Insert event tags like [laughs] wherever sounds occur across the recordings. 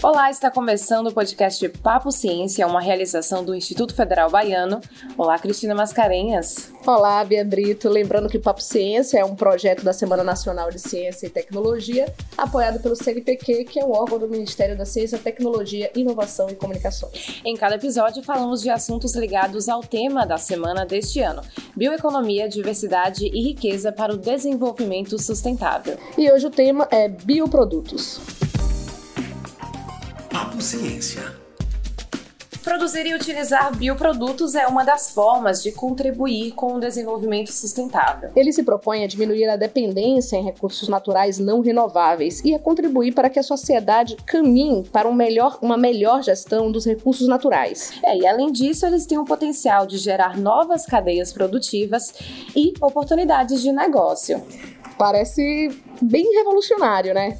Olá, está começando o podcast Papo Ciência, uma realização do Instituto Federal Baiano. Olá, Cristina Mascarenhas. Olá, Bia Brito. Lembrando que o Papo Ciência é um projeto da Semana Nacional de Ciência e Tecnologia, apoiado pelo CNPq, que é o órgão do Ministério da Ciência, Tecnologia, Inovação e Comunicações. Em cada episódio, falamos de assuntos ligados ao tema da semana deste ano: bioeconomia, diversidade e riqueza para o desenvolvimento sustentável. E hoje o tema é bioprodutos. Papo Ciência. Produzir e utilizar bioprodutos é uma das formas de contribuir com o desenvolvimento sustentável. Ele se propõe a diminuir a dependência em recursos naturais não renováveis e a contribuir para que a sociedade caminhe para um melhor, uma melhor gestão dos recursos naturais. É, e além disso, eles têm o potencial de gerar novas cadeias produtivas e oportunidades de negócio. Parece bem revolucionário, né?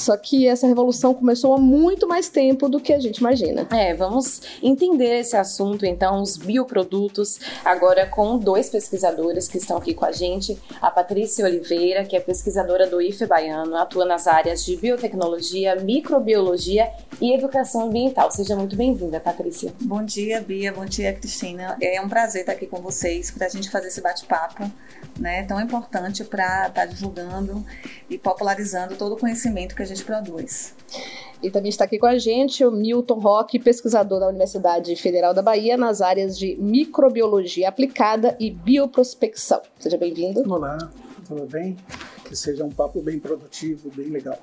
Só que essa revolução começou há muito mais tempo do que a gente imagina. É, vamos entender esse assunto, então, os bioprodutos, agora com dois pesquisadores que estão aqui com a gente. A Patrícia Oliveira, que é pesquisadora do IFE Baiano, atua nas áreas de biotecnologia, microbiologia e educação ambiental. Seja muito bem-vinda, Patrícia. Bom dia, Bia. Bom dia, Cristina. É um prazer estar aqui com vocês para a gente fazer esse bate-papo né, tão importante para estar tá divulgando e popularizando todo o conhecimento que a gente produz. E também está aqui com a gente o Milton Roque, pesquisador da Universidade Federal da Bahia nas áreas de microbiologia aplicada e bioprospecção. Seja bem-vindo. Olá, tudo bem? Que seja um papo bem produtivo, bem legal.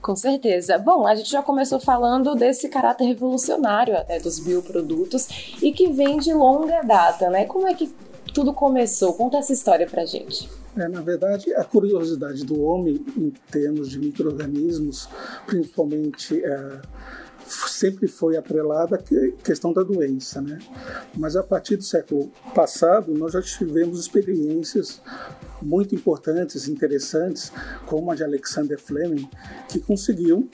Com certeza. Bom, a gente já começou falando desse caráter revolucionário até dos bioprodutos e que vem de longa data, né? Como é que tudo começou? Conta essa história pra gente. É, na verdade, a curiosidade do homem em termos de micro-organismos, principalmente é, sempre foi atrelada à questão da doença, né? Mas a partir do século passado, nós já tivemos experiências muito importantes, interessantes, como a de Alexander Fleming, que conseguiu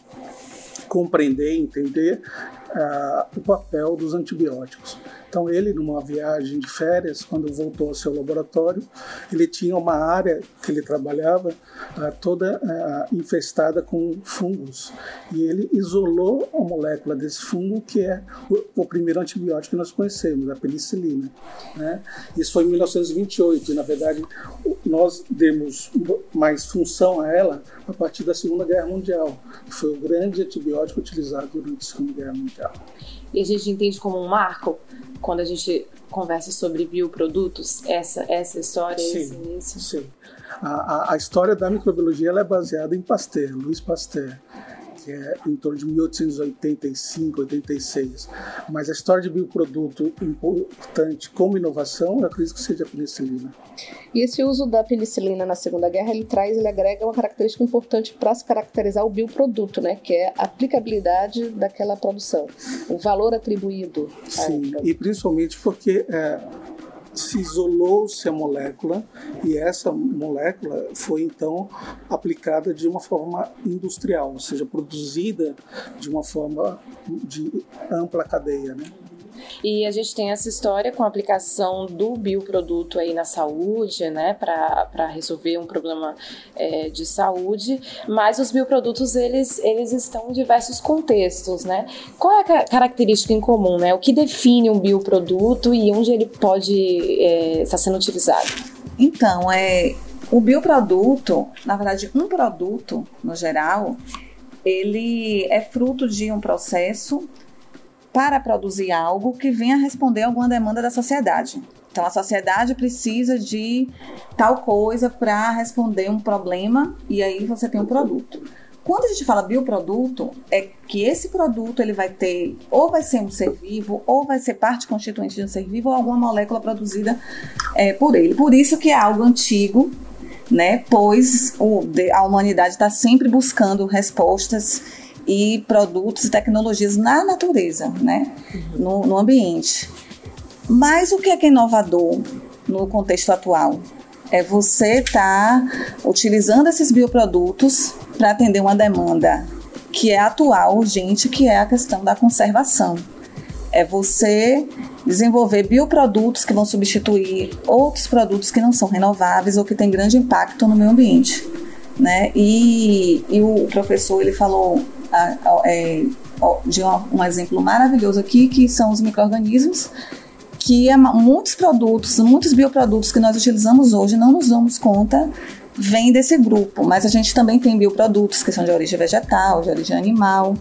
compreender, entender uh, o papel dos antibióticos. Então ele, numa viagem de férias, quando voltou ao seu laboratório, ele tinha uma área que ele trabalhava uh, toda uh, infestada com fungos e ele isolou a molécula desse fungo que é o, o primeiro antibiótico que nós conhecemos, a penicilina. Né? Isso foi em 1928 e na verdade nós demos mais função a ela a partir da Segunda Guerra Mundial, que foi o grande antibiótico utilizado durante a Segunda Guerra Mundial. E a gente entende como um marco quando a gente conversa sobre bioprodutos, essa, essa história, sim, esse início? Sim. A, a, a história da microbiologia ela é baseada em Pasteur, Louis Pasteur que é em torno de 1885, 86. Mas a história de bioproduto importante como inovação, eu acredito que seja a penicilina. E esse uso da penicilina na Segunda Guerra, ele traz, ele agrega uma característica importante para se caracterizar o bioproduto, né? Que é a aplicabilidade daquela produção, o valor atribuído. Sim, e principalmente porque é, se isolou-se a molécula e essa molécula foi então aplicada de uma forma industrial, ou seja, produzida de uma forma de ampla cadeia, né? E a gente tem essa história com a aplicação do bioproduto aí na saúde, né, para resolver um problema é, de saúde, mas os bioprodutos, eles, eles estão em diversos contextos, né? Qual é a característica em comum, né? O que define um bioproduto e onde ele pode é, estar sendo utilizado? Então, é, o bioproduto, na verdade, um produto, no geral, ele é fruto de um processo para produzir algo que venha responder alguma demanda da sociedade. Então, a sociedade precisa de tal coisa para responder um problema e aí você tem um produto. Quando a gente fala bioproduto, é que esse produto ele vai ter, ou vai ser um ser vivo, ou vai ser parte constituinte de um ser vivo, ou alguma molécula produzida é, por ele. Por isso que é algo antigo, né? Pois o, a humanidade está sempre buscando respostas e produtos e tecnologias na natureza, né? no, no ambiente. Mas o que é, que é inovador no contexto atual? É você estar tá utilizando esses bioprodutos para atender uma demanda que é atual, urgente, que é a questão da conservação. É você desenvolver bioprodutos que vão substituir outros produtos que não são renováveis ou que têm grande impacto no meio ambiente. Né? E, e o professor ele falou é, de um, exemplo maravilhoso aqui, que são os micro-organismos, que é, muitos produtos, muitos bioprodutos que nós utilizamos hoje não nos damos conta vem desse grupo, mas a gente também tem bioprodutos que são de origem vegetal, de origem animal,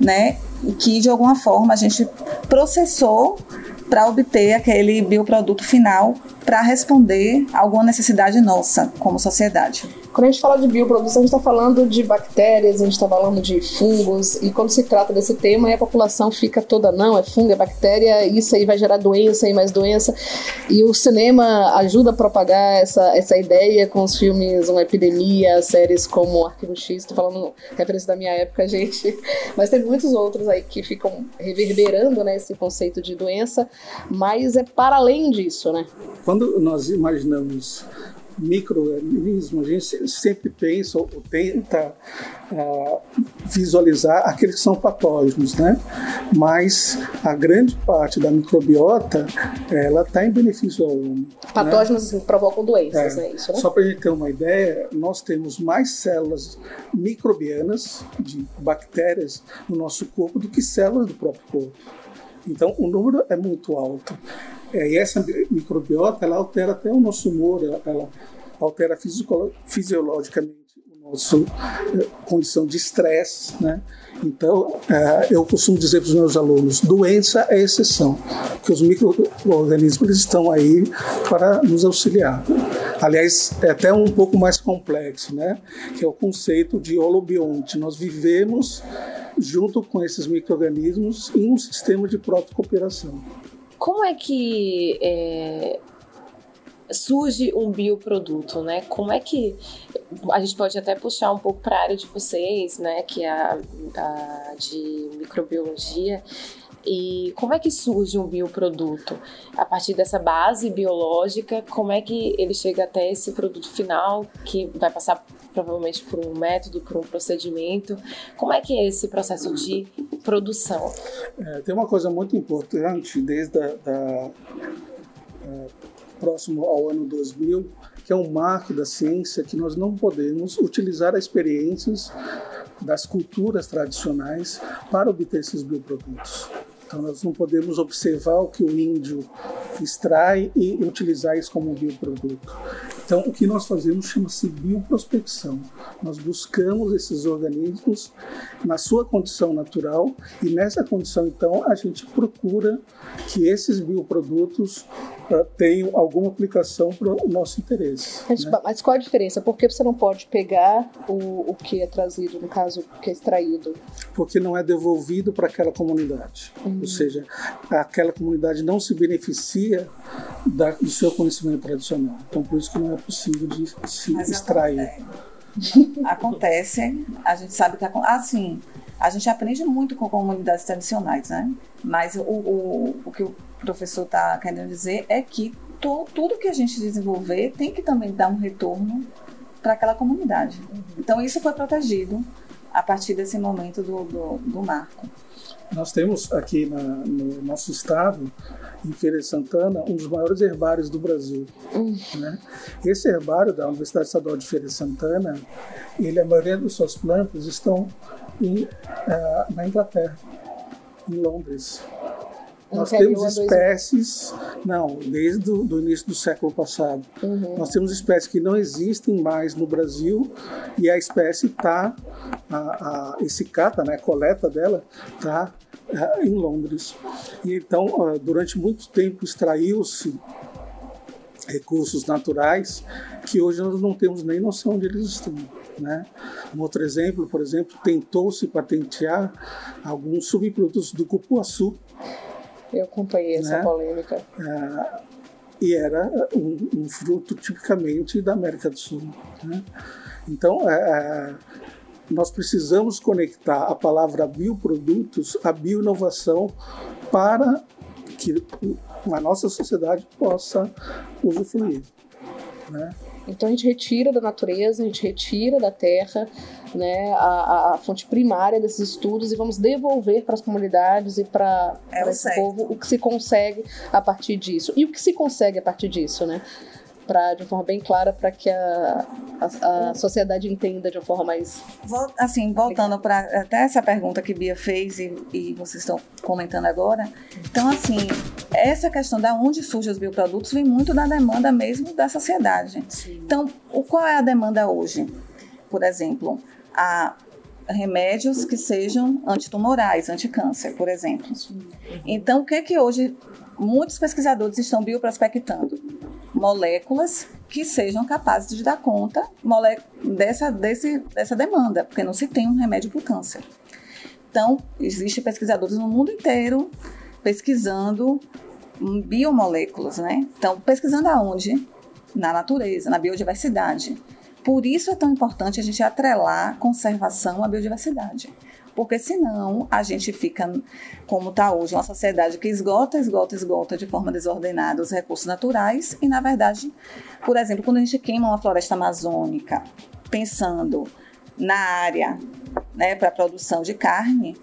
né? E que de alguma forma a gente processou para obter aquele bioproduto final para responder a alguma necessidade nossa como sociedade. Quando a gente fala de bioprodutos, a gente está falando de bactérias, a gente está falando de fungos, e quando se trata desse tema, a população fica toda, não, é fungo, é bactéria, isso aí vai gerar doença e mais doença. E o cinema ajuda a propagar essa, essa ideia com os filmes Uma Epidemia, séries como Arquivo X, estou falando referência da minha época, [laughs] gente, mas tem muitos outros aí que ficam reverberando né, esse conceito de doença, mas é para além disso, né? Quando nós imaginamos microorganismo, a gente sempre pensa ou tenta uh, visualizar aqueles que são patógenos, né? Mas a grande parte da microbiota, ela está em benefício ao homem. Né? Patógenos né? provocam doenças, é, é isso, né? Só para a gente ter uma ideia, nós temos mais células microbianas, de bactérias, no nosso corpo do que células do próprio corpo. Então, o número é muito alto. É, e essa microbiota, ela altera até o nosso humor, ela, ela altera fisiologicamente a nossa eh, condição de estresse, né? Então, eh, eu costumo dizer para os meus alunos, doença é exceção, porque os micro-organismos estão aí para nos auxiliar. Aliás, é até um pouco mais complexo, né? Que é o conceito de holobionte. Nós vivemos junto com esses micro-organismos em um sistema de protocooperação. Como é que é, surge um bioproduto, né? Como é que a gente pode até puxar um pouco para a área de vocês, né? Que é a, a de microbiologia. E como é que surge um bioproduto? A partir dessa base biológica, como é que ele chega até esse produto final, que vai passar provavelmente por um método, por um procedimento? Como é que é esse processo de produção? É, tem uma coisa muito importante desde a, da, é, próximo ao ano 2000, que é um marco da ciência que nós não podemos utilizar as experiências das culturas tradicionais para obter esses bioprodutos. Então, nós não podemos observar o que o índio extrai e utilizar isso como um bioproduto. Então, o que nós fazemos chama-se bioprospecção. Nós buscamos esses organismos na sua condição natural e nessa condição, então, a gente procura que esses bioprodutos uh, tenham alguma aplicação para o nosso interesse. Mas, né? mas, qual a diferença? Por que você não pode pegar o, o que é trazido, no caso, o que é extraído? Porque não é devolvido para aquela comunidade. Uhum. Ou seja, aquela comunidade não se beneficia da, do seu conhecimento tradicional. Então, por isso que não é possível de se mas extrair. Acontece. acontece, a gente sabe que assim, a gente aprende muito com comunidades tradicionais, né? Mas o, o, o que o professor está querendo dizer é que to, tudo que a gente desenvolver tem que também dar um retorno para aquela comunidade. Então isso foi protegido a partir desse momento do, do, do marco. Nós temos aqui na, no nosso estado, em Feira de Santana, um dos maiores herbários do Brasil. Né? Esse herbário da Universidade Estadual de Feira de Santana, ele, a maioria das suas plantas estão em, uh, na Inglaterra, em Londres. Nós temos espécies, não, desde o do início do século passado. Uhum. Nós temos espécies que não existem mais no Brasil e a espécie está, a, a, esse cata, né, a coleta dela, está é, em Londres. E então, durante muito tempo extraiu-se recursos naturais que hoje nós não temos nem noção onde eles estão. Né? Um outro exemplo, por exemplo, tentou-se patentear alguns subprodutos do cupuaçu. Eu acompanhei essa né? polêmica. É, e era um, um, fruto tipicamente da América do Sul. Né? Então, é, é nós precisamos conectar a palavra bioprodutos à bioinovação para que a nossa sociedade possa usufruir. Né? Então a gente retira da natureza, a gente retira da terra né, a, a fonte primária desses estudos e vamos devolver para as comunidades e para é esse povo o que se consegue a partir disso. E o que se consegue a partir disso, né? Para de uma forma bem clara para que a, a, a, sociedade entenda de uma forma mais assim voltando para até essa pergunta que Bia fez e, e, vocês estão comentando agora então assim essa questão da onde surgem os bioprodutos vem muito da demanda mesmo da sociedade Sim. então o qual é a demanda hoje por exemplo a remédios que sejam antitumorais, anticâncer, por exemplo. Então, o que é que hoje muitos pesquisadores estão bioprospectando? Moléculas que sejam capazes de dar conta dessa, desse, dessa demanda, porque não se tem um remédio para o câncer. Então, existem pesquisadores no mundo inteiro pesquisando biomoléculas, né? Então, pesquisando aonde? Na natureza, na biodiversidade. Por isso é tão importante a gente atrelar conservação à biodiversidade. Porque senão a gente fica, como está hoje, uma sociedade que esgota, esgota, esgota de forma desordenada os recursos naturais. E, na verdade, por exemplo, quando a gente queima uma floresta amazônica, pensando na área né, para produção de carne,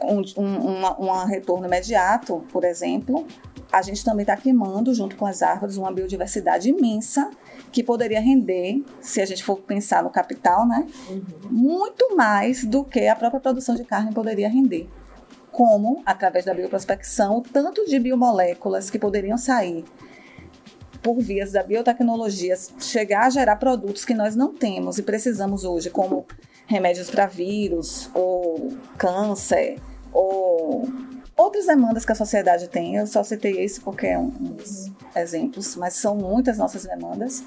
um, um, um retorno imediato, por exemplo, a gente também está queimando, junto com as árvores, uma biodiversidade imensa que poderia render, se a gente for pensar no capital, né, uhum. muito mais do que a própria produção de carne poderia render. Como, através da bioprospecção, o tanto de biomoléculas que poderiam sair por vias da biotecnologia, chegar a gerar produtos que nós não temos e precisamos hoje, como remédios para vírus, ou câncer, ou outras demandas que a sociedade tem. Eu só citei esse porque é um, uns exemplos, mas são muitas nossas demandas.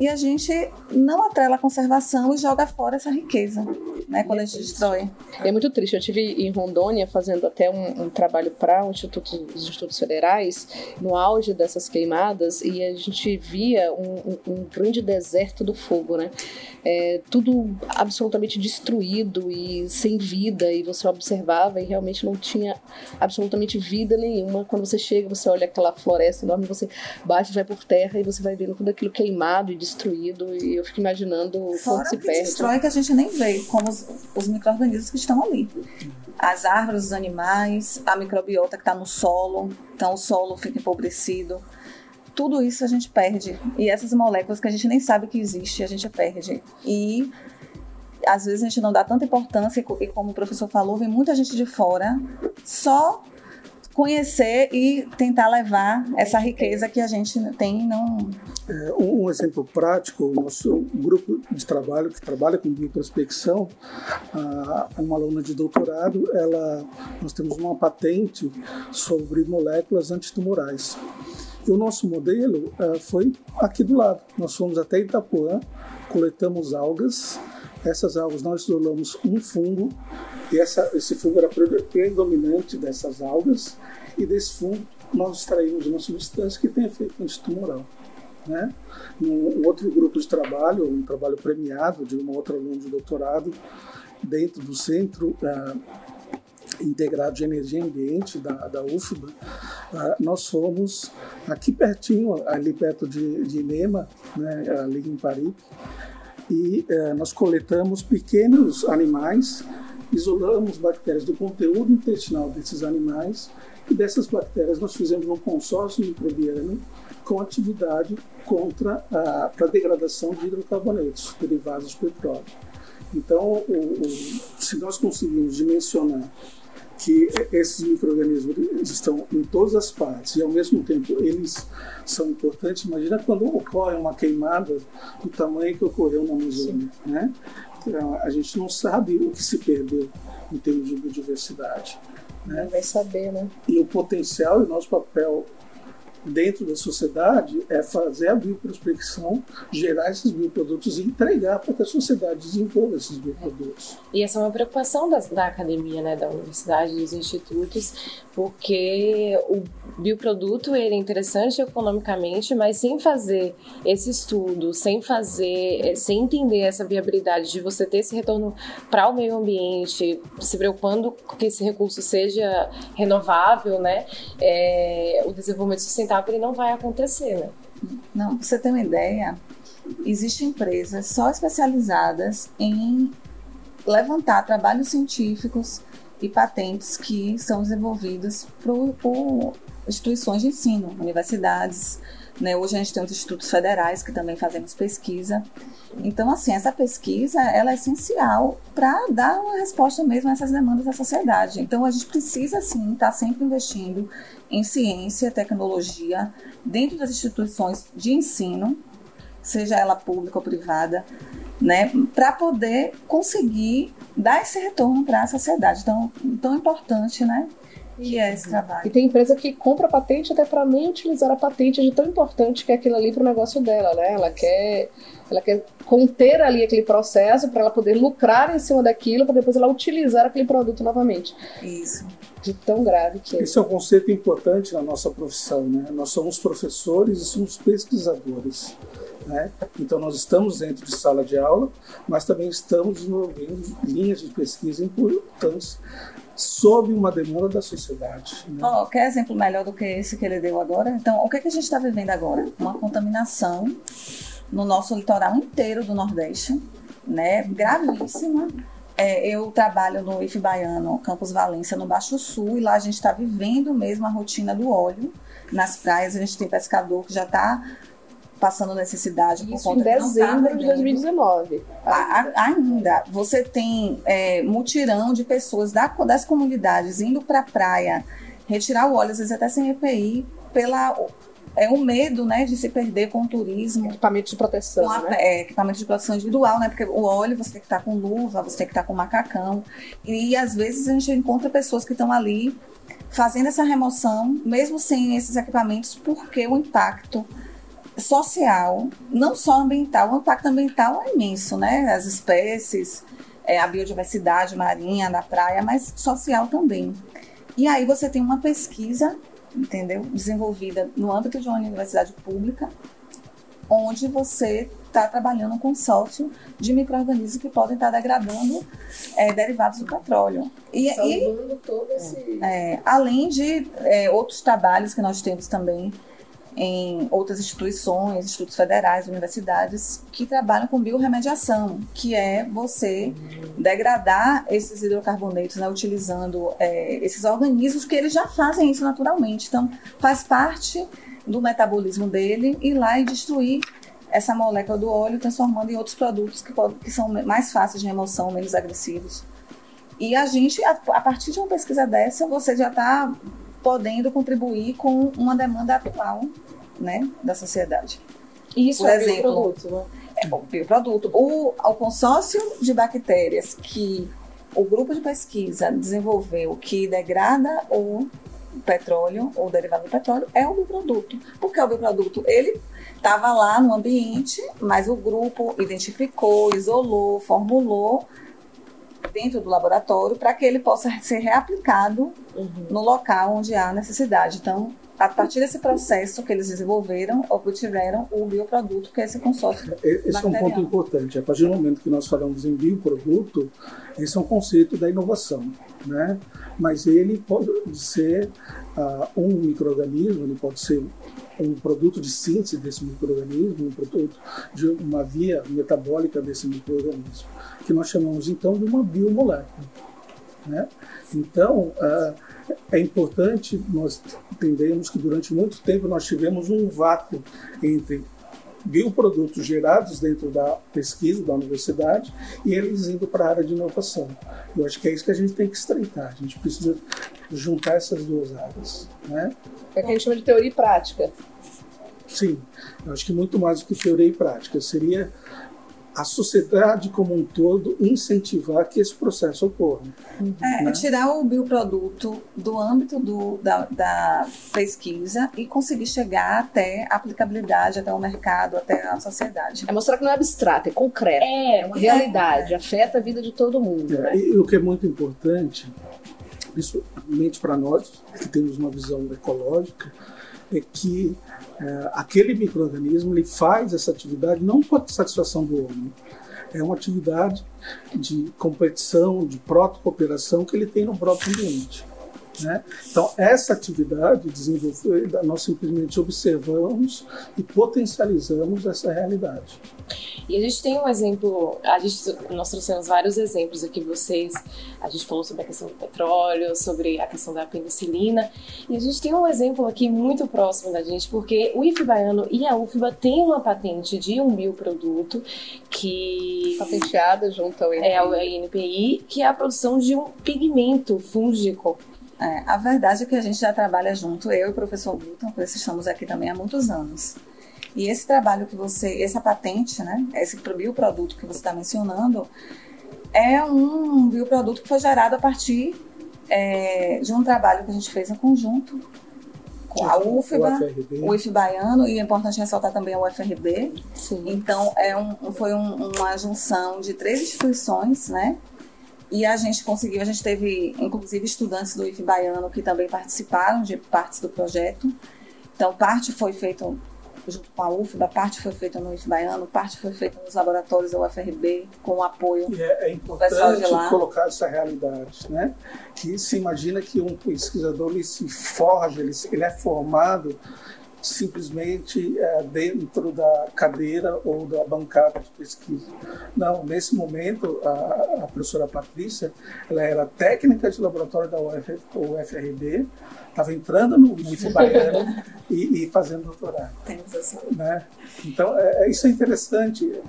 E a gente não atrela a conservação e joga fora essa riqueza, né, quando a gente destrói. É muito triste. Eu tive em Rondônia fazendo até um, um trabalho para um instituto, os institutos federais, no auge dessas queimadas, e a gente via um, um, um grande deserto do fogo, né? É, tudo absolutamente destruído e sem vida, e você observava e realmente não tinha absolutamente vida nenhuma. Quando você chega, você olha aquela floresta enorme, você bate, vai por terra e você vai vendo tudo aquilo queimado e destruído e eu fico imaginando Fora quanto se que perde. destrói que a gente nem vê, como os, os micro-organismos que estão ali. As árvores, os animais, a microbiota que está no solo, então o solo fica empobrecido. Tudo isso a gente perde. E essas moléculas que a gente nem sabe que existe, a gente perde. E às vezes a gente não dá tanta importância, e como o professor falou, vem muita gente de fora só conhecer e tentar levar essa riqueza que a gente tem não é, um, exemplo prático, o nosso grupo de trabalho que trabalha com bioprospecção, uma aluna de doutorado, ela, nós temos uma patente sobre moléculas antitumorais. E o nosso modelo uh, foi aqui do lado. Nós fomos até Itapuã, coletamos algas. Essas algas nós isolamos um fungo e essa, esse fungo era predominante dessas algas e desse fungo nós extraímos uma substância que tem efeito antitumoral. Né? Um outro grupo de trabalho, um trabalho premiado de uma outra aluna de doutorado, dentro do Centro uh, Integrado de Energia e Ambiente da, da UFBA, uh, nós fomos aqui pertinho, ali perto de, de né, ali em Paris, e uh, nós coletamos pequenos animais, isolamos bactérias do conteúdo intestinal desses animais e dessas bactérias nós fizemos um consórcio microbiano com atividade contra a, a degradação de hidrocarbonetos derivados de petróleo. Então, o, o, se nós conseguimos dimensionar que esses micro-organismos estão em todas as partes e ao mesmo tempo eles são importantes, imagina quando ocorre uma queimada do tamanho que ocorreu na Amazônia, né? Então, a gente não sabe o que se perdeu em termos de biodiversidade. Né? Vai saber, né? E o potencial e o nosso papel dentro da sociedade é fazer a bioprospecção, gerar esses bioprodutos e entregar para que a sociedade desenvolva esses bioprodutos. E essa é uma preocupação da, da academia, né, da universidade, dos institutos, porque o bioproduto ele é interessante economicamente, mas sem fazer esse estudo, sem fazer, eh, sem entender essa viabilidade de você ter esse retorno para o meio ambiente, se preocupando que esse recurso seja renovável, né, é, o desenvolvimento sustentável ele não vai acontecer, né? Não, pra você ter uma ideia, existem empresas só especializadas em levantar trabalhos científicos e patentes que são desenvolvidas por, por instituições de ensino, universidades, Né? Hoje a gente tem os institutos federais que também fazemos pesquisa. Então, assim, essa pesquisa ela é essencial para dar uma resposta mesmo a essas demandas da sociedade. Então, a gente precisa, sim, estar tá sempre investindo em ciência, tecnologia, dentro das instituições de ensino, seja ela pública ou privada, né, para poder conseguir dar esse retorno para a sociedade. Então, tão importante, né, que é esse trabalho. E tem empresa que compra patente até para nem utilizar a patente de tão importante que é aquilo ali para o negócio dela, né? Ela quer, ela quer conter ali aquele processo para ela poder lucrar em cima daquilo para depois ela utilizar aquele produto novamente. Isso. De tão grave que é. Esse é um conceito importante na nossa profissão, né? Nós somos professores e somos pesquisadores. Né? Então, nós estamos dentro de sala de aula, mas também estamos desenvolvendo linhas de pesquisa importantes sob uma demanda da sociedade. Né? Oh, quer exemplo melhor do que esse que ele deu agora? Então, o que, é que a gente está vivendo agora? Uma contaminação no nosso litoral inteiro do Nordeste, né? gravíssima. É, eu trabalho no IF Baiano, Campus Valência, no Baixo Sul, e lá a gente está vivendo mesmo a rotina do óleo. Nas praias a gente tem pescador que já está passando necessidade Isso por conta em dezembro de 2019. A, ainda, você tem é, mutirão de pessoas da, das comunidades indo para a praia retirar o óleo, às vezes até sem EPI, pela é o medo, né, de se perder com o turismo. Equipamento de proteção, a, né? É, equipamento de proteção individual, né, porque o óleo você tem que estar com luva, você tem que estar com macacão. E, e às vezes a gente encontra pessoas que estão ali fazendo essa remoção, mesmo sem esses equipamentos, porque o impacto social, não só ambiental, o impacto ambiental é imenso, né? As espécies, é, a biodiversidade marinha da praia, mas social também. E aí você tem uma pesquisa, entendeu? Desenvolvida no âmbito de uma universidade pública, onde você está trabalhando um consórcio de micro-organismos que podem estar degradando é, derivados do petróleo. E, e, todo esse... É, além de é, outros trabalhos que nós temos também em outras instituições, institutos federais, universidades, que trabalham com biorremediação, que é você degradar esses hidrocarbonetos, né, utilizando é, esses organismos que eles já fazem isso naturalmente. Então, faz parte do metabolismo dele ir lá e destruir essa molécula do óleo, transformando em outros produtos que, que são mais fáceis de remoção, menos agressivos. E a gente, a, a partir de uma pesquisa dessa, você já está podendo contribuir com uma demanda atual né, da sociedade. Isso Por é exemplo, bioproduto, né? É, o bioproduto. O, o consórcio de bactérias que o grupo de pesquisa desenvolveu que degrada o petróleo ou derivado do petróleo é o bioproduto. Porque o bioproduto, ele estava lá no ambiente, mas o grupo identificou, isolou, formulou dentro do laboratório para que ele possa ser reaplicado uhum. no local onde há necessidade. Então, a partir desse processo que eles desenvolveram, obtiveram o bioproduto, que é esse consórcio. É, esse é um ponto importante. A partir do momento que nós falamos em bioproduto, esse é um conceito da inovação, né? Mas ele pode ser uh, um microorganismo, ele pode ser um produto de síntese desse microorganismo, um produto de uma via metabólica desse microorganismo, que nós chamamos então de uma biomolécula, né? Então, uh, é importante nós entendermos que durante muito tempo nós tivemos um vácuo entre bioprodutos gerados dentro da pesquisa da universidade e eles indo para a área de inovação. Eu acho que é isso que a gente tem que estreitar. A gente precisa juntar essas duas áreas. Né? É o que a gente chama de teoria e prática. Sim, eu acho que muito mais do que teoria e prática. Seria a sociedade como um todo incentivar que esse processo ocorra. É, né? tirar o bioproduto do âmbito do, da, da, pesquisa e conseguir chegar até a aplicabilidade, até o mercado, até a sociedade. É mostrar que não é abstrato, é concreto. É, é uma realidade, é. afeta a vida de todo mundo. É, né? E o que é muito importante, principalmente para nós que temos uma visão ecológica, é que é, aquele microorganismo ele faz essa atividade não por satisfação do homem, é uma atividade de competição, de proto-cooperação que ele tem no próprio ambiente. Né? Então, essa atividade desenvolvida, nós simplesmente observamos e potencializamos essa realidade. E a gente tem um exemplo, a gente, nós trouxemos vários exemplos aqui, vocês, a gente falou sobre a questão do petróleo, sobre a questão da penicilina, e a gente tem um exemplo aqui muito próximo da gente, porque o IF Baiano e a UFBA têm uma patente de um bioproduto que... Patenteada junto ao INPI. É, ao INPI, que é a produção de um pigmento fúngico é, a verdade é que a gente já trabalha junto, eu e o professor Milton, por isso estamos aqui também há muitos anos. E esse trabalho que você, essa patente, né, esse bioproduto que você está mencionando, é um bioproduto que foi gerado a partir é, de um trabalho que a gente fez em conjunto com a UFBA, o, IF Baiano, e é importante ressaltar também a UFRB. Sim. Então, é um, foi um, uma junção de três instituições, né? E a gente conseguiu, a gente teve inclusive estudantes do IF Baiano que também participaram de partes do projeto. Então, parte foi feita junto com a UFBA, parte foi feita no IF Baiano, parte foi feita nos laboratórios da UFRB, com o apoio e é, é importante colocar essa realidade, né? Que se imagina que um pesquisador ele se forja, ele, ele é formado simplesmente é, dentro da cadeira ou da bancada de pesquisa. Não, nesse momento, a, a professora Patrícia, ela era técnica de laboratório da UF, UFRB, estava entrando no IFE Baiano [laughs] e, e, fazendo doutorado. Né? Então, é, é, isso é interessante.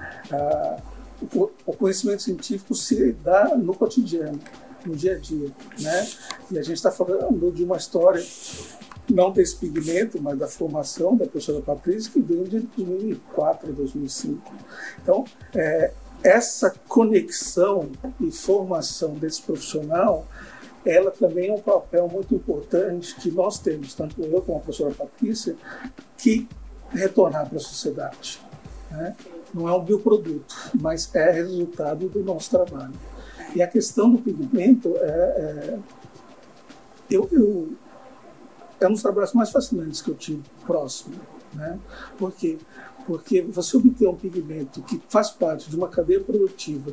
o, o conhecimento científico se dá no cotidiano, no dia a dia. Né? E a gente está falando de uma história não desse pigmento, mas da formação da professora Patrícia, que vem de 2004 a 2005. Então, é, essa conexão e formação desse profissional, ela também é um papel muito importante que nós temos, tanto eu como a professora Patrícia, que retornar para a sociedade. Né? Não é um bioproduto, mas é resultado do nosso trabalho. E a questão do pigmento é, é eu, eu é um dos trabalhos mais fascinantes que eu tive próximo. Né? Por quê? Porque você obter um pigmento que faz parte de uma cadeia produtiva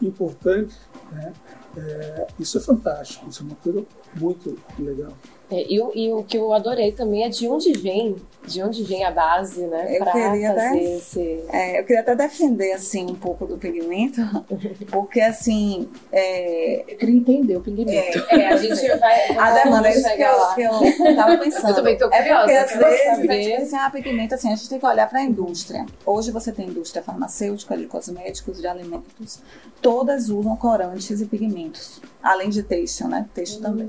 importante, né? É, isso é fantástico, isso é uma coisa muito legal. É, e, e, o que eu adorei também é de onde vem, de onde vem a base, né, para fazer até, esse... É, eu queria até defender, assim, um pouco do pigmento, [laughs] porque, assim... É, eu queria entender o pigmento. É, é a [laughs] gente vai... A demanda é isso que eu, que eu tava pensando. [laughs] Eu também tô curiosa. É porque, às vezes, saber. a gente assim, ah, pigmento, assim, a gente tem que olhar para a indústria. Hoje você tem indústria farmacêutica, de cosméticos, de alimentos, todas usam corantes e pigmentos, além de têxtil, né, têxtil hum. também.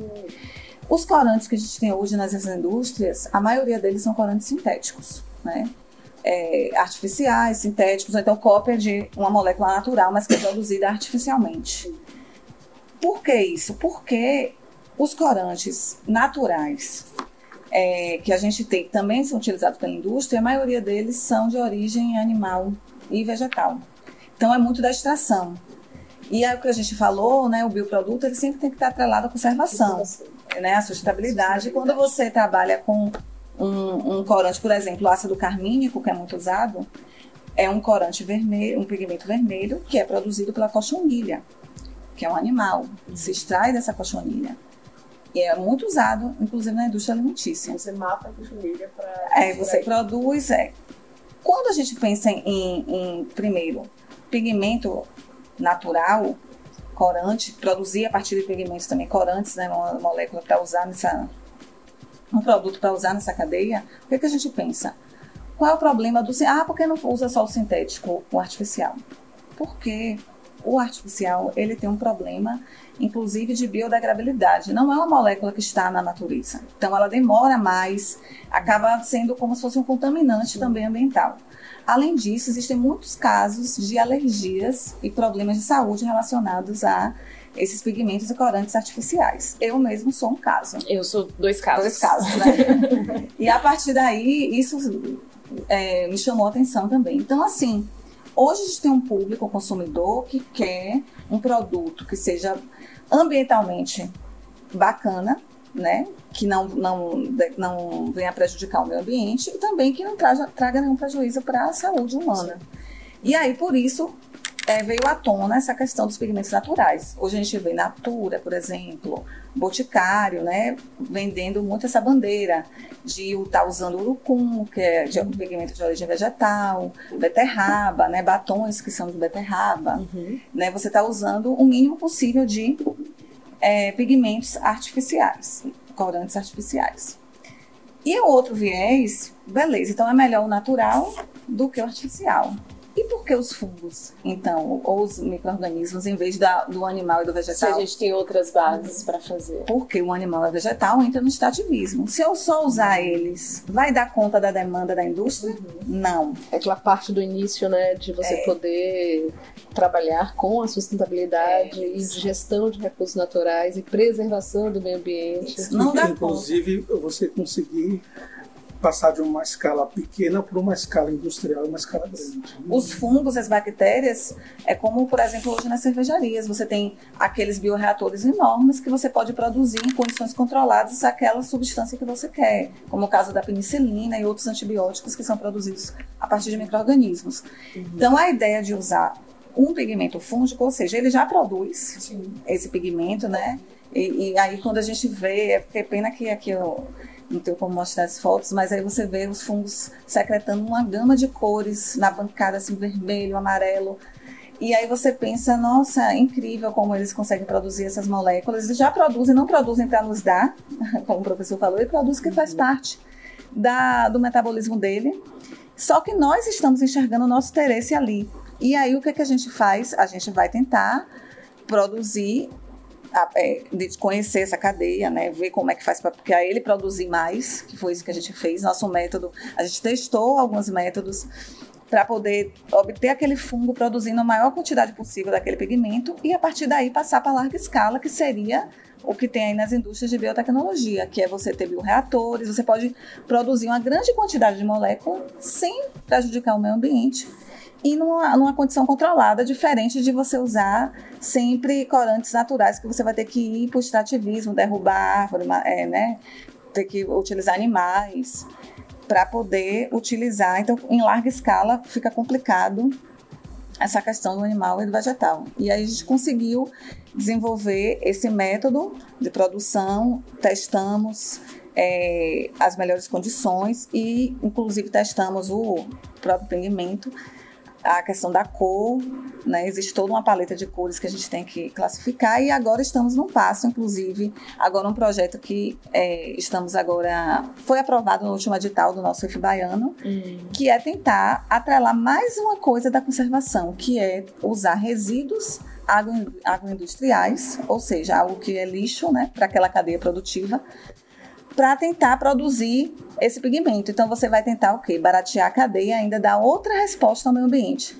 Os corantes que a gente tem hoje nas indústrias, a maioria deles são corantes sintéticos, né? É, artificiais, sintéticos, ou então cópia de uma molécula natural, mas que é produzida artificialmente. Por que isso? Porque os corantes naturais é, que a gente tem, que também são utilizados pela indústria, a maioria deles são de origem animal e vegetal. Então é muito da extração. E aí o que a gente falou, né, o bioproduto, ele sempre tem que estar atrelado à conservação né, a sustentabilidade. Quando você trabalha com um, um corante, por exemplo, o ácido carmínico, que é muito usado, é um corante vermelho, um pigmento vermelho que é produzido pela cochonilha, que é um animal. Se extrai dessa cochonilha. E é muito usado, inclusive na indústria alimentícia. Você mata a cochonilha para. É, você produz. É. Quando a gente pensa em, em, primeiro, pigmento natural, corante, produzir a partir de pigmentos também corantes, né, uma molécula para usar nessa um produto para usar nessa cadeia, o que, que a gente pensa? Qual é o problema do ah, por que não usa só o sintético, o artificial? Porque o artificial ele tem um problema, inclusive de biodegradabilidade. Não é uma molécula que está na natureza, então ela demora mais, acaba sendo como se fosse um contaminante também ambiental. Além disso, existem muitos casos de alergias e problemas de saúde relacionados a esses pigmentos e corantes artificiais. Eu mesmo sou um caso. Eu sou dois casos. Dois casos, né? [laughs] e a partir daí, isso é, me chamou a atenção também. Então, assim, hoje a gente tem um público, um consumidor, que quer um produto que seja ambientalmente bacana, né? Que não, não, não venha prejudicar o meio ambiente e também que não traga, traga nenhum prejuízo para a saúde humana. E aí, por isso, é, veio à tona essa questão dos pigmentos naturais. Hoje a gente vê Natura, por exemplo, Boticário, né, vendendo muito essa bandeira de estar tá usando urucum, que é de, um pigmento de origem vegetal, beterraba, né, batons que são de beterraba, uhum. né, você está usando o mínimo possível de é, pigmentos artificiais, corantes artificiais. E o outro viés, beleza, então é melhor o natural do que o artificial. E por que os fungos, então, ou os micro-organismos, em vez da, do animal e do vegetal? Se a gente tem outras bases para fazer. Porque o animal e o vegetal entra no extrativismo. Se eu só usar eles, vai dar conta da demanda da indústria? Uhum. Não. É aquela parte do início, né, de você é. poder trabalhar com a sustentabilidade é. e gestão de recursos naturais e preservação do meio ambiente. Isso. Não dá Inclusive, conta. você conseguir passar de uma escala pequena para uma escala industrial e uma escala grande. Os fungos, as bactérias, é como, por exemplo, hoje nas cervejarias, você tem aqueles bioreatores enormes que você pode produzir em condições controladas aquela substância que você quer, como o caso da penicilina e outros antibióticos que são produzidos a partir de micro-organismos. Uhum. Então, a ideia de usar um pigmento fúngico, ou seja, ele já produz Sim. esse pigmento, né? E, e, aí quando a gente vê, é porque pena que aqui eu não como mostrar as fotos, mas aí você vê os fungos secretando uma gama de cores na bancada, assim, vermelho, amarelo. E aí você pensa, nossa, é incrível como eles conseguem produzir essas moléculas. Eles já produzem, não produzem para nos dar, [laughs] como o professor falou, ele produz que faz parte da, do metabolismo dele. Só que nós estamos enxergando o nosso interesse ali. E aí o que, é que a gente faz? A gente vai tentar produzir é, de conhecer essa cadeia, né, ver como é que faz para ele produzir mais, que foi isso que a gente fez. Nosso método, a gente testou alguns métodos para poder obter aquele fungo produzindo a maior quantidade possível daquele pigmento e a partir daí passar para larga escala, que seria o que tem aí nas indústrias de biotecnologia, que é você ter bioreatores, você pode produzir uma grande quantidade de moléculas sem prejudicar o meio ambiente e numa, numa condição controlada, diferente de você usar sempre corantes naturais, que você vai ter que ir para o extrativismo, derrubar árvore, é, né? ter que utilizar animais para poder utilizar. Então, em larga escala, fica complicado essa questão do animal e do vegetal. E aí a gente conseguiu desenvolver esse método de produção, testamos é, as melhores condições e, inclusive, testamos o próprio pigmento a questão da cor, né? Existe toda uma paleta de cores que a gente tem que classificar e agora estamos num passo, inclusive, agora um projeto que é, estamos agora foi aprovado no último edital do nosso IF baiano, hum. que é tentar atrelar mais uma coisa da conservação, que é usar resíduos agro, agroindustriais, ou seja, algo que é lixo, né, para aquela cadeia produtiva, para tentar produzir esse pigmento. Então você vai tentar o quê? Baratear a cadeia, ainda dar outra resposta ao meio ambiente.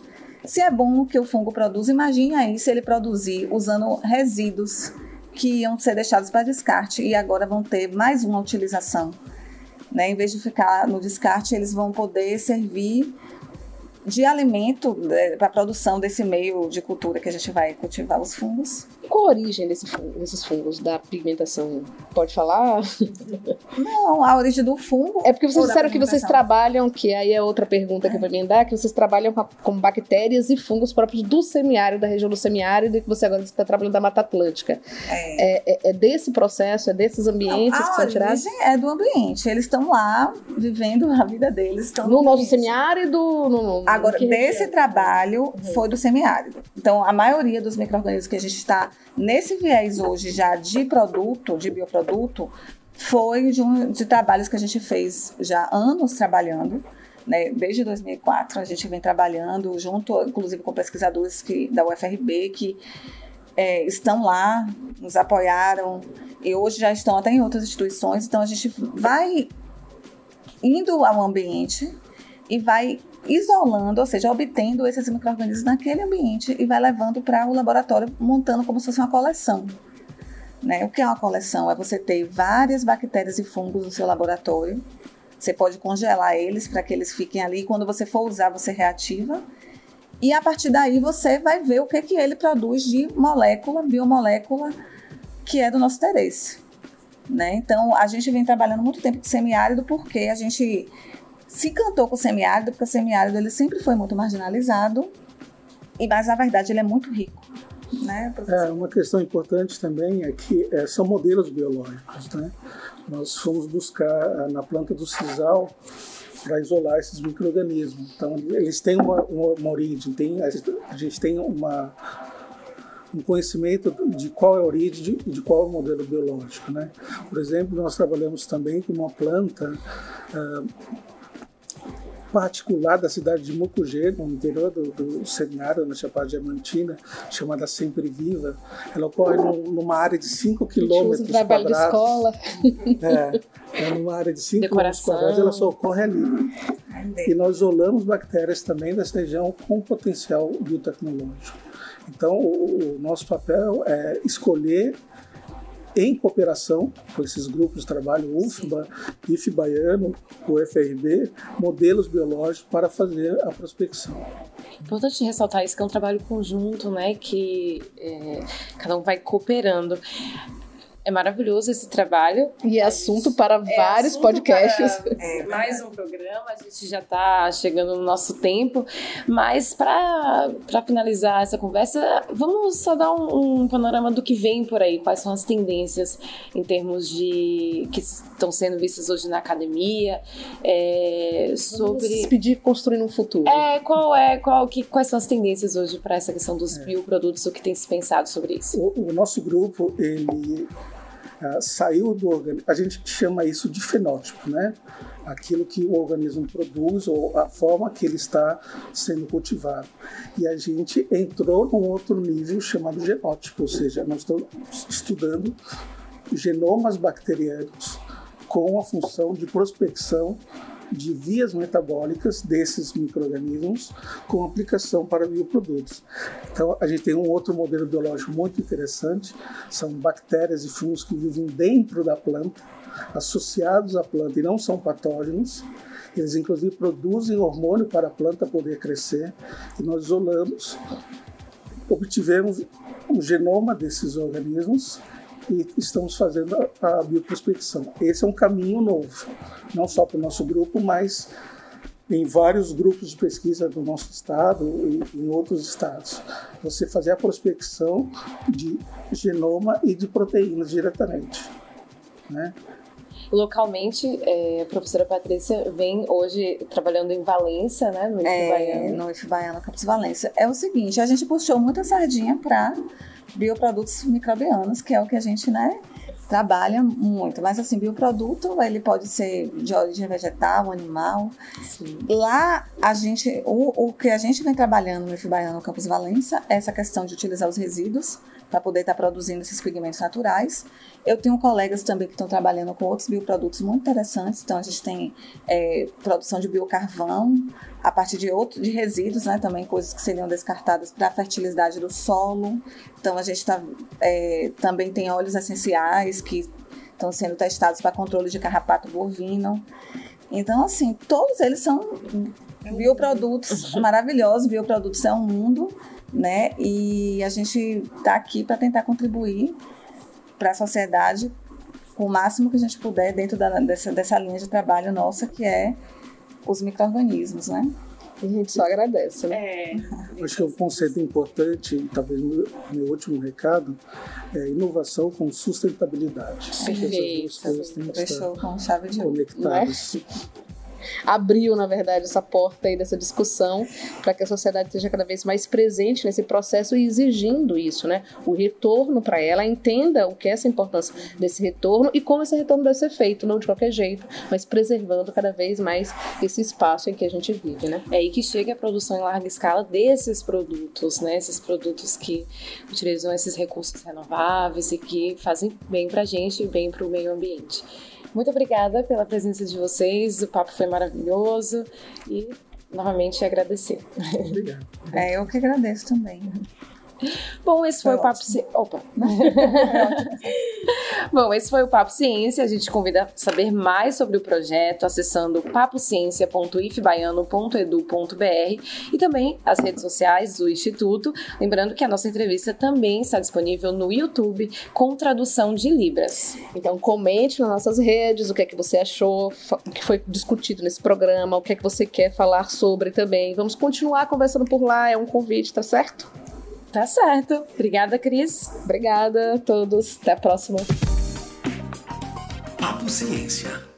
Se é bom que o fungo produz, imagine aí se ele produzir usando resíduos que iam ser deixados para descarte e agora vão ter mais uma utilização. Né? Em vez de ficar no descarte, eles vão poder servir de alimento né, para a produção desse meio de cultura que a gente vai cultivar os fungos. Qual a origem desse desses fungos, da pigmentação? Pode falar? Não, a origem do fungo. É porque vocês disseram que vocês trabalham, que aí é outra pergunta é. que eu vou emendar, que vocês trabalham com, bactérias e fungos próprios do semiárido, da região do semiárido, e que você agora está trabalhando da Mata Atlântica. É. É, é, é desse processo, é desses ambientes Não, que são tirados? A origem é do ambiente. Eles estão lá vivendo a vida deles. no, no nosso semiárido? No, Agora, desse trabalho uhum. foi do semiárido. Então, a maioria dos micro-organismos que a gente está nesse viés hoje já de produto, de bioproduto, foi de, um, de trabalhos que a gente fez já anos trabalhando. Né? Desde 2004 a gente vem trabalhando junto, inclusive com pesquisadores que, da UFRB que é, estão lá, nos apoiaram e hoje já estão até em outras instituições. Então a gente vai indo ao ambiente e vai isolando, ou seja, obtendo esses micro-organismos naquele ambiente e vai levando para o laboratório, montando como se fosse uma coleção. Né? O que é uma coleção? É você ter várias bactérias e fungos no seu laboratório. Você pode congelar eles para que eles fiquem ali. Quando você for usar, você reativa. E a partir daí você vai ver o que, que ele produz de molécula, biomolécula, que é do nosso interesse. Né? Então, a gente vem trabalhando muito tempo com semiárido porque a gente se cantou com o semiárido, porque o semiárido ele sempre foi muito marginalizado e mas na verdade ele é muito rico. Né, é, uma questão importante também é que é, são modelos biológicos. Né? Nós fomos buscar na planta do sisal para isolar esses micro-organismos. Então, eles têm uma, uma, uma origem, tem, a gente tem uma, um conhecimento de qual é a origem de, de qual é o modelo biológico. Né? Por exemplo, nós trabalhamos também com uma planta uh, particular da cidade de Mucugê, no interior do, do semiárido, na Chapada Diamantina, chamada Sempre Viva. Ela ocorre numa área de 5 quilômetros trabalho de escola. É, é numa área de 5 quilômetros quadrados, ela só ocorre ali. E nós isolamos bactérias também dessa região com potencial biotecnológico. Então, o, o nosso papel é escolher em cooperação com esses grupos de trabalho, UFBA, IF Baiano, o FRB, modelos biológicos para fazer a prospecção. Importante ressaltar isso que é um trabalho conjunto, né, que é, cada um vai cooperando. É maravilhoso esse trabalho. E é assunto para é vários assunto podcasts. Para, é, mais um programa, a gente já está chegando no nosso tempo. Mas para finalizar essa conversa, vamos só dar um, um, panorama do que vem por aí, quais são as tendências em termos de que estão sendo vistas hoje na academia. É, sobre. Vamos pedir construindo um futuro. É, qual é, qual, que, quais são as tendências hoje para essa questão dos é. bioprodutos, o que tem se pensado sobre isso? O, o nosso grupo, ele saiu do organismo, a gente chama isso de fenótipo, né? Aquilo que o organismo produz ou a forma que ele está sendo cultivado. E a gente entrou num outro nível chamado genótipo, ou seja, nós estamos estudando genomas bacterianos com a função de prospecção de vias metabólicas desses micro-organismos com aplicação para bioprodutos. Então, a gente tem um outro modelo biológico muito interessante, são bactérias e fungos que vivem dentro da planta, associados à planta e não são patógenos. Eles, inclusive, produzem hormônio para a planta poder crescer, e nós isolamos, obtivemos um genoma desses organismos e estamos fazendo a, a bioprospecção. Esse é um caminho novo, não só para o nosso grupo, mas em vários grupos de pesquisa do nosso estado e em outros estados. Você fazer a prospecção de genoma e de proteínas diretamente. Né? Localmente, é, a professora Patrícia vem hoje trabalhando em Valência, né, no IF é, Baiano. No IF Baiano, Campus Valência. É o seguinte, a gente puxou muita sardinha para bioprodutos microbianos, que é o que a gente, né, trabalha muito. Mas assim, bioproduto, ele pode ser de origem vegetal, animal. Sim. Lá a gente, o, o que a gente vem trabalhando no IFBaiano Campus Valência é essa questão de utilizar os resíduos para poder estar tá produzindo esses pigmentos naturais. Eu tenho colegas também que estão trabalhando com outros bioprodutos muito interessantes. Então, a gente tem é, produção de biocarvão a partir de outros de resíduos, né? Também coisas que seriam descartadas para a fertilidade do solo. Então, a gente tá, é, também tem óleos essenciais que estão sendo testados para controle de carrapato bovino. Então, assim, todos eles são bioprodutos [laughs] maravilhosos. Bioprodutos é um mundo né? E a gente está aqui para tentar contribuir para a sociedade com o máximo que a gente puder dentro da, dessa, dessa linha de trabalho nossa, que é os micro-organismos, né? E a gente só agradece, né? É. Acho que é um conceito importante, talvez meu, meu último recado, é inovação com sustentabilidade. Perfeito. Essas duas coisas têm que estar com chave de conectadas. Abriu, na verdade, essa porta aí dessa discussão para que a sociedade esteja cada vez mais presente nesse processo e exigindo isso, né? O retorno para ela, entenda o que é essa importância desse retorno e como esse retorno deve ser feito, não de qualquer jeito, mas preservando cada vez mais esse espaço em que a gente vive, né? É aí que chega a produção em larga escala desses produtos, né? Esses produtos que utilizam esses recursos renováveis e que fazem bem para a gente e bem para o meio ambiente. Muito obrigada pela presença de vocês, o papo foi maravilhoso e novamente agradecer. Obrigado. É, eu que agradeço também. Bom, esse foi, foi o Papo Ciência. Opa! [laughs] Bom, esse foi o Papo Ciência. A gente convida a saber mais sobre o projeto acessando papociência.ifbaiano.edu.br e também as redes sociais do Instituto. Lembrando que a nossa entrevista também está disponível no YouTube com tradução de Libras. Então comente nas nossas redes o que é que você achou, o que foi discutido nesse programa, o que é que você quer falar sobre também. Vamos continuar conversando por lá, é um convite, tá certo? Tá certo. Obrigada, Cris. Obrigada a todos. Até a próxima. Papo Ciência.